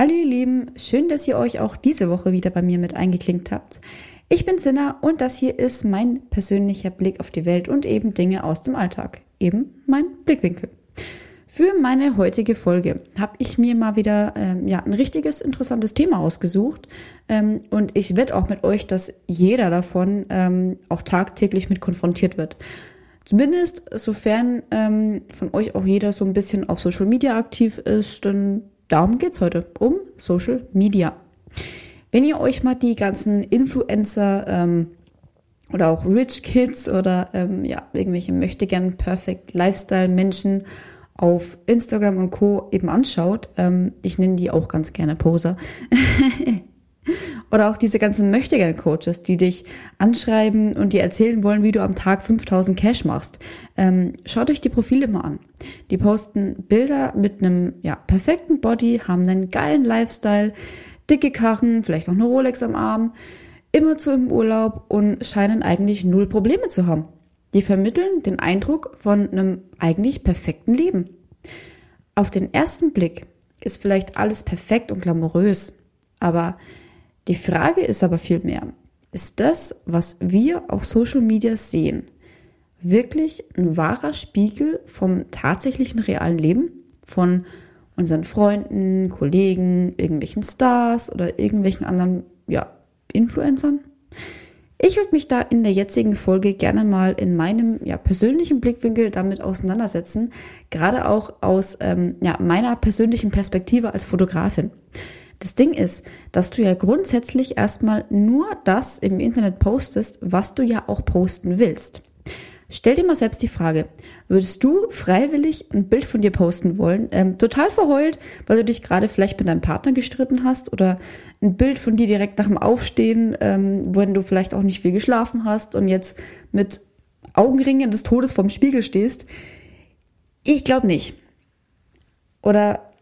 Hallo ihr Lieben, schön, dass ihr euch auch diese Woche wieder bei mir mit eingeklinkt habt. Ich bin Sinna und das hier ist mein persönlicher Blick auf die Welt und eben Dinge aus dem Alltag. Eben mein Blickwinkel. Für meine heutige Folge habe ich mir mal wieder ähm, ja, ein richtiges interessantes Thema ausgesucht ähm, und ich wette auch mit euch, dass jeder davon ähm, auch tagtäglich mit konfrontiert wird. Zumindest sofern ähm, von euch auch jeder so ein bisschen auf Social Media aktiv ist, dann darum geht es heute, um Social Media. Wenn ihr euch mal die ganzen Influencer ähm, oder auch Rich Kids oder ähm, ja, irgendwelche möchte gern Perfect Lifestyle Menschen auf Instagram und Co. eben anschaut, ähm, ich nenne die auch ganz gerne Poser. Oder auch diese ganzen Möchtegern-Coaches, die dich anschreiben und dir erzählen wollen, wie du am Tag 5000 Cash machst. Ähm, schaut euch die Profile mal an. Die posten Bilder mit einem ja, perfekten Body, haben einen geilen Lifestyle, dicke Karren, vielleicht noch eine Rolex am Arm, immer zu im Urlaub und scheinen eigentlich null Probleme zu haben. Die vermitteln den Eindruck von einem eigentlich perfekten Leben. Auf den ersten Blick ist vielleicht alles perfekt und glamourös, aber die Frage ist aber vielmehr, ist das, was wir auf Social Media sehen, wirklich ein wahrer Spiegel vom tatsächlichen realen Leben? Von unseren Freunden, Kollegen, irgendwelchen Stars oder irgendwelchen anderen ja, Influencern? Ich würde mich da in der jetzigen Folge gerne mal in meinem ja, persönlichen Blickwinkel damit auseinandersetzen, gerade auch aus ähm, ja, meiner persönlichen Perspektive als Fotografin. Das Ding ist, dass du ja grundsätzlich erstmal nur das im Internet postest, was du ja auch posten willst. Stell dir mal selbst die Frage, würdest du freiwillig ein Bild von dir posten wollen, ähm, total verheult, weil du dich gerade vielleicht mit deinem Partner gestritten hast oder ein Bild von dir direkt nach dem Aufstehen, ähm, wenn du vielleicht auch nicht viel geschlafen hast und jetzt mit Augenringen des Todes vorm Spiegel stehst? Ich glaube nicht. Oder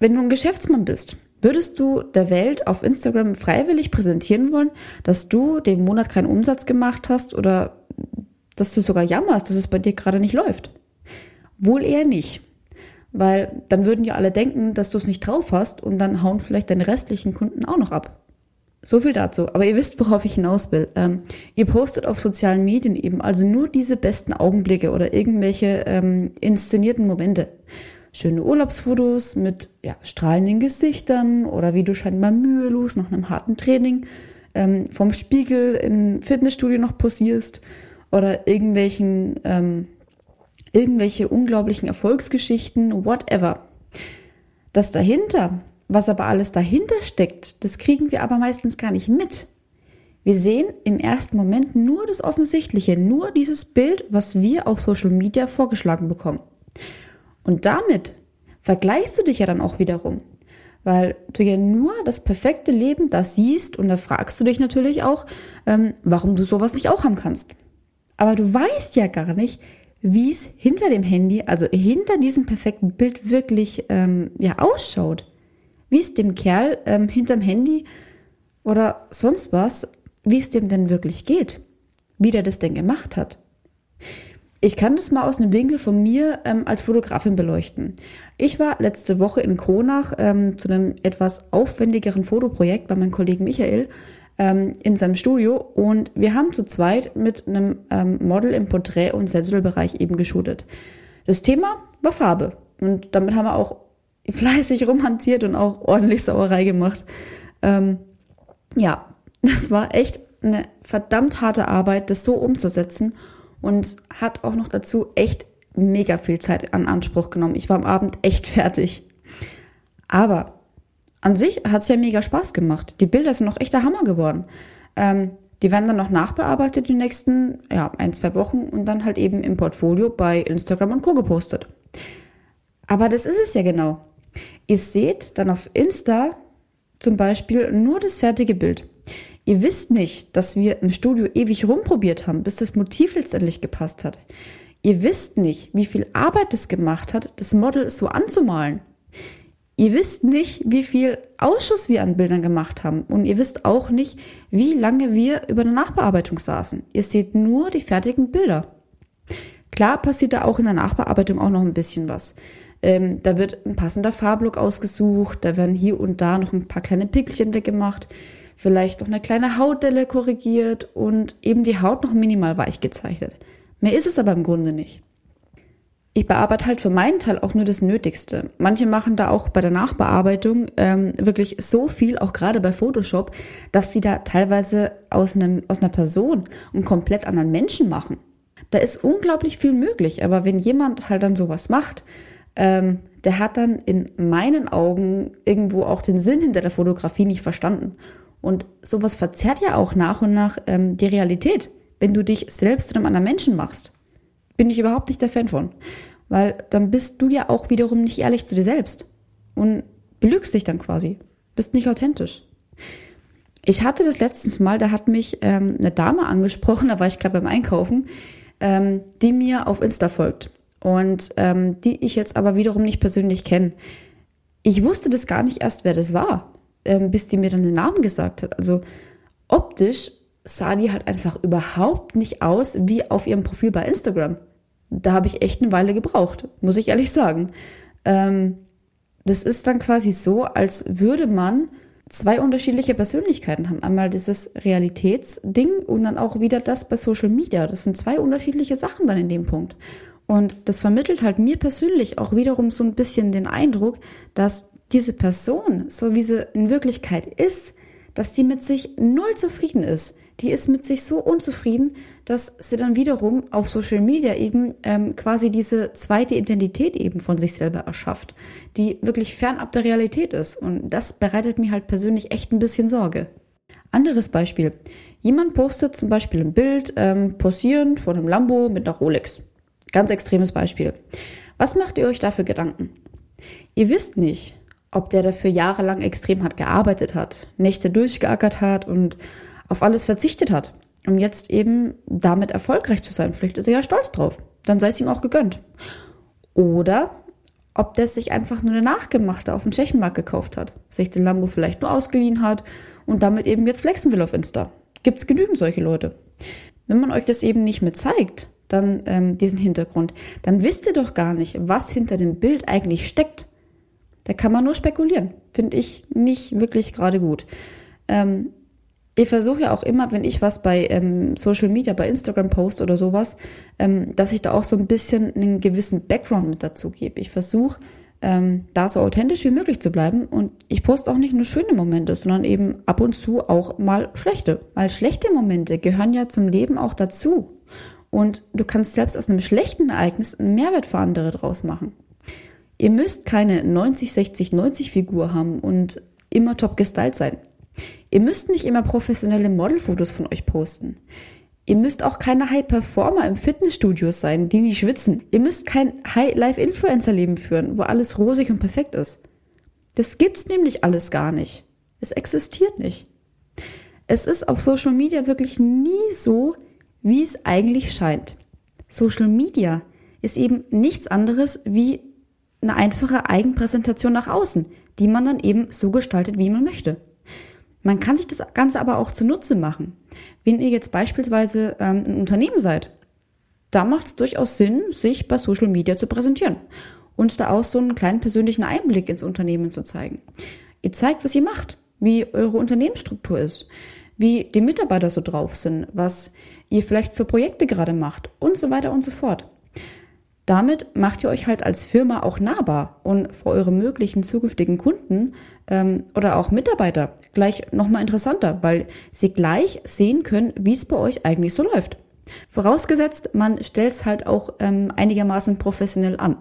wenn du ein Geschäftsmann bist, Würdest du der Welt auf Instagram freiwillig präsentieren wollen, dass du den Monat keinen Umsatz gemacht hast oder dass du sogar jammerst, dass es bei dir gerade nicht läuft? Wohl eher nicht. Weil dann würden ja alle denken, dass du es nicht drauf hast und dann hauen vielleicht deine restlichen Kunden auch noch ab. So viel dazu. Aber ihr wisst, worauf ich hinaus will. Ähm, ihr postet auf sozialen Medien eben also nur diese besten Augenblicke oder irgendwelche ähm, inszenierten Momente schöne Urlaubsfotos mit ja, strahlenden Gesichtern oder wie du scheinbar mühelos nach einem harten Training ähm, vom Spiegel im Fitnessstudio noch posierst oder irgendwelchen ähm, irgendwelche unglaublichen Erfolgsgeschichten, whatever. Das dahinter, was aber alles dahinter steckt, das kriegen wir aber meistens gar nicht mit. Wir sehen im ersten Moment nur das Offensichtliche, nur dieses Bild, was wir auf Social Media vorgeschlagen bekommen. Und damit vergleichst du dich ja dann auch wiederum, weil du ja nur das perfekte Leben da siehst und da fragst du dich natürlich auch, ähm, warum du sowas nicht auch haben kannst. Aber du weißt ja gar nicht, wie es hinter dem Handy, also hinter diesem perfekten Bild wirklich ähm, ja, ausschaut. Wie es dem Kerl ähm, hinterm Handy oder sonst was, wie es dem denn wirklich geht. Wie der das denn gemacht hat. Ich kann das mal aus einem Winkel von mir ähm, als Fotografin beleuchten. Ich war letzte Woche in Kronach ähm, zu einem etwas aufwendigeren Fotoprojekt bei meinem Kollegen Michael ähm, in seinem Studio und wir haben zu zweit mit einem ähm, Model im Porträt- und Sensualbereich eben geshootet. Das Thema war Farbe und damit haben wir auch fleißig romantiert und auch ordentlich Sauerei gemacht. Ähm, ja, das war echt eine verdammt harte Arbeit, das so umzusetzen und hat auch noch dazu echt mega viel Zeit an Anspruch genommen. Ich war am Abend echt fertig. Aber an sich hat es ja mega Spaß gemacht. Die Bilder sind noch echt der Hammer geworden. Ähm, die werden dann noch nachbearbeitet die nächsten ja, ein, zwei Wochen und dann halt eben im Portfolio bei Instagram und Co. gepostet. Aber das ist es ja genau. Ihr seht dann auf Insta zum Beispiel nur das fertige Bild. Ihr wisst nicht, dass wir im Studio ewig rumprobiert haben, bis das Motiv letztendlich gepasst hat. Ihr wisst nicht, wie viel Arbeit es gemacht hat, das Model so anzumalen. Ihr wisst nicht, wie viel Ausschuss wir an Bildern gemacht haben. Und ihr wisst auch nicht, wie lange wir über eine Nachbearbeitung saßen. Ihr seht nur die fertigen Bilder. Klar passiert da auch in der Nachbearbeitung auch noch ein bisschen was. Ähm, da wird ein passender Farblook ausgesucht, da werden hier und da noch ein paar kleine Pickelchen weggemacht, vielleicht noch eine kleine Hautdelle korrigiert und eben die Haut noch minimal weich gezeichnet. Mehr ist es aber im Grunde nicht. Ich bearbeite halt für meinen Teil auch nur das Nötigste. Manche machen da auch bei der Nachbearbeitung ähm, wirklich so viel, auch gerade bei Photoshop, dass die da teilweise aus, einem, aus einer Person einen komplett anderen Menschen machen. Da ist unglaublich viel möglich, aber wenn jemand halt dann sowas macht, ähm, der hat dann in meinen Augen irgendwo auch den Sinn hinter der Fotografie nicht verstanden. Und sowas verzerrt ja auch nach und nach ähm, die Realität, wenn du dich selbst zu einem anderen Menschen machst. Bin ich überhaupt nicht der Fan von. Weil dann bist du ja auch wiederum nicht ehrlich zu dir selbst und belügst dich dann quasi. Bist nicht authentisch. Ich hatte das letztens mal, da hat mich ähm, eine Dame angesprochen, da war ich gerade beim Einkaufen, ähm, die mir auf Insta folgt und ähm, die ich jetzt aber wiederum nicht persönlich kenne. Ich wusste das gar nicht erst, wer das war, bis die mir dann den Namen gesagt hat. Also optisch sah die halt einfach überhaupt nicht aus wie auf ihrem Profil bei Instagram. Da habe ich echt eine Weile gebraucht, muss ich ehrlich sagen. Ähm, das ist dann quasi so, als würde man zwei unterschiedliche Persönlichkeiten haben. Einmal dieses Realitätsding und dann auch wieder das bei Social Media. Das sind zwei unterschiedliche Sachen dann in dem Punkt. Und das vermittelt halt mir persönlich auch wiederum so ein bisschen den Eindruck, dass diese Person, so wie sie in Wirklichkeit ist, dass die mit sich null zufrieden ist. Die ist mit sich so unzufrieden, dass sie dann wiederum auf Social Media eben ähm, quasi diese zweite Identität eben von sich selber erschafft, die wirklich fernab der Realität ist. Und das bereitet mir halt persönlich echt ein bisschen Sorge. Anderes Beispiel. Jemand postet zum Beispiel ein Bild, ähm, posieren vor einem Lambo mit einer Rolex. Ganz extremes Beispiel. Was macht ihr euch dafür Gedanken? Ihr wisst nicht, ob der dafür jahrelang extrem hart gearbeitet hat, Nächte durchgeackert hat und auf alles verzichtet hat um jetzt eben damit erfolgreich zu sein. Vielleicht ist er ja stolz drauf. Dann sei es ihm auch gegönnt. Oder ob der sich einfach nur eine Nachgemachte auf dem Tschechenmarkt gekauft hat, sich den Lambo vielleicht nur ausgeliehen hat und damit eben jetzt flexen will auf Insta. Gibt es genügend solche Leute. Wenn man euch das eben nicht mehr zeigt, dann ähm, diesen Hintergrund, dann wisst ihr doch gar nicht, was hinter dem Bild eigentlich steckt. Da kann man nur spekulieren. Finde ich nicht wirklich gerade gut. Ähm, ich versuche ja auch immer, wenn ich was bei ähm, Social Media, bei Instagram post oder sowas, ähm, dass ich da auch so ein bisschen einen gewissen Background mit dazu gebe. Ich versuche, ähm, da so authentisch wie möglich zu bleiben und ich poste auch nicht nur schöne Momente, sondern eben ab und zu auch mal schlechte. Weil schlechte Momente gehören ja zum Leben auch dazu. Und du kannst selbst aus einem schlechten Ereignis einen Mehrwert für andere draus machen. Ihr müsst keine 90, 60, 90 Figur haben und immer top gestylt sein. Ihr müsst nicht immer professionelle Modelfotos von euch posten. Ihr müsst auch keine High-Performer im Fitnessstudio sein, die nicht schwitzen. Ihr müsst kein High-Life-Influencer-Leben führen, wo alles rosig und perfekt ist. Das gibt's nämlich alles gar nicht. Es existiert nicht. Es ist auf Social Media wirklich nie so, wie es eigentlich scheint. Social Media ist eben nichts anderes wie eine einfache Eigenpräsentation nach außen, die man dann eben so gestaltet, wie man möchte. Man kann sich das Ganze aber auch zunutze machen. Wenn ihr jetzt beispielsweise ähm, ein Unternehmen seid, da macht es durchaus Sinn, sich bei Social Media zu präsentieren und da auch so einen kleinen persönlichen Einblick ins Unternehmen zu zeigen. Ihr zeigt, was ihr macht, wie eure Unternehmensstruktur ist, wie die Mitarbeiter so drauf sind, was ihr vielleicht für Projekte gerade macht und so weiter und so fort. Damit macht ihr euch halt als Firma auch nahbar und für eure möglichen zukünftigen Kunden ähm, oder auch Mitarbeiter gleich nochmal interessanter, weil sie gleich sehen können, wie es bei euch eigentlich so läuft. Vorausgesetzt, man stellt es halt auch ähm, einigermaßen professionell an,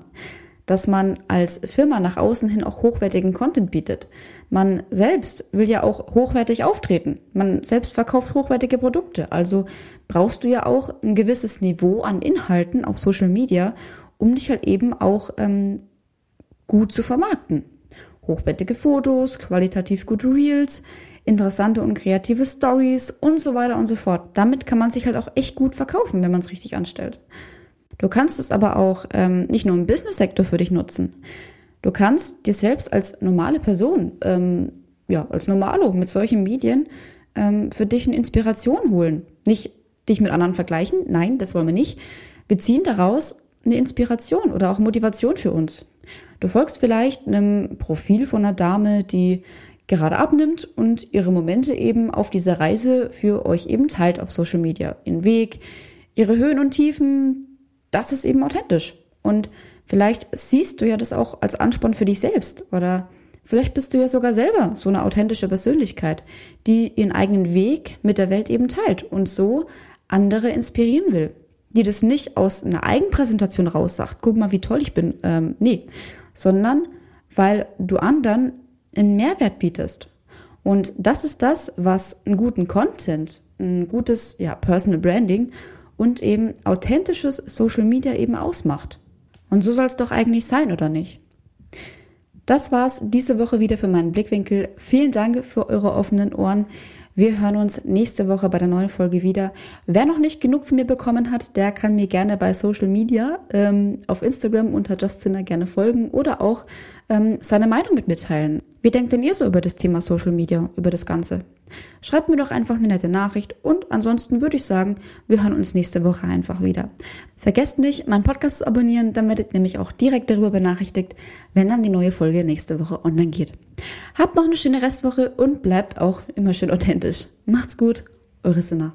dass man als Firma nach außen hin auch hochwertigen Content bietet. Man selbst will ja auch hochwertig auftreten. Man selbst verkauft hochwertige Produkte. Also brauchst du ja auch ein gewisses Niveau an Inhalten auf Social Media, um dich halt eben auch ähm, gut zu vermarkten. Hochwertige Fotos, qualitativ gute Reels, interessante und kreative Stories und so weiter und so fort. Damit kann man sich halt auch echt gut verkaufen, wenn man es richtig anstellt. Du kannst es aber auch ähm, nicht nur im Business-Sektor für dich nutzen. Du kannst dir selbst als normale Person, ähm, ja, als Normalo mit solchen Medien ähm, für dich eine Inspiration holen. Nicht dich mit anderen vergleichen, nein, das wollen wir nicht. Wir ziehen daraus eine Inspiration oder auch Motivation für uns. Du folgst vielleicht einem Profil von einer Dame, die gerade abnimmt und ihre Momente eben auf dieser Reise für euch eben teilt auf Social Media. Ihren Weg, ihre Höhen und Tiefen, das ist eben authentisch. Und vielleicht siehst du ja das auch als Ansporn für dich selbst oder vielleicht bist du ja sogar selber so eine authentische Persönlichkeit, die ihren eigenen Weg mit der Welt eben teilt und so andere inspirieren will. Die das nicht aus einer Eigenpräsentation raussagt, guck mal, wie toll ich bin. Ähm, nee, sondern weil du anderen einen Mehrwert bietest. Und das ist das, was einen guten Content, ein gutes ja, Personal Branding und eben authentisches Social Media eben ausmacht. Und so soll es doch eigentlich sein, oder nicht? Das war's diese Woche wieder für meinen Blickwinkel. Vielen Dank für eure offenen Ohren. Wir hören uns nächste Woche bei der neuen Folge wieder. Wer noch nicht genug von mir bekommen hat, der kann mir gerne bei Social Media ähm, auf Instagram unter Justina gerne folgen oder auch ähm, seine Meinung mit mir teilen. Wie denkt denn ihr so über das Thema Social Media, über das Ganze? Schreibt mir doch einfach eine nette Nachricht und ansonsten würde ich sagen, wir hören uns nächste Woche einfach wieder. Vergesst nicht, meinen Podcast zu abonnieren, dann werdet ihr nämlich auch direkt darüber benachrichtigt, wenn dann die neue Folge nächste Woche online geht. Habt noch eine schöne Restwoche und bleibt auch immer schön authentisch. Macht's gut, eure Sinna.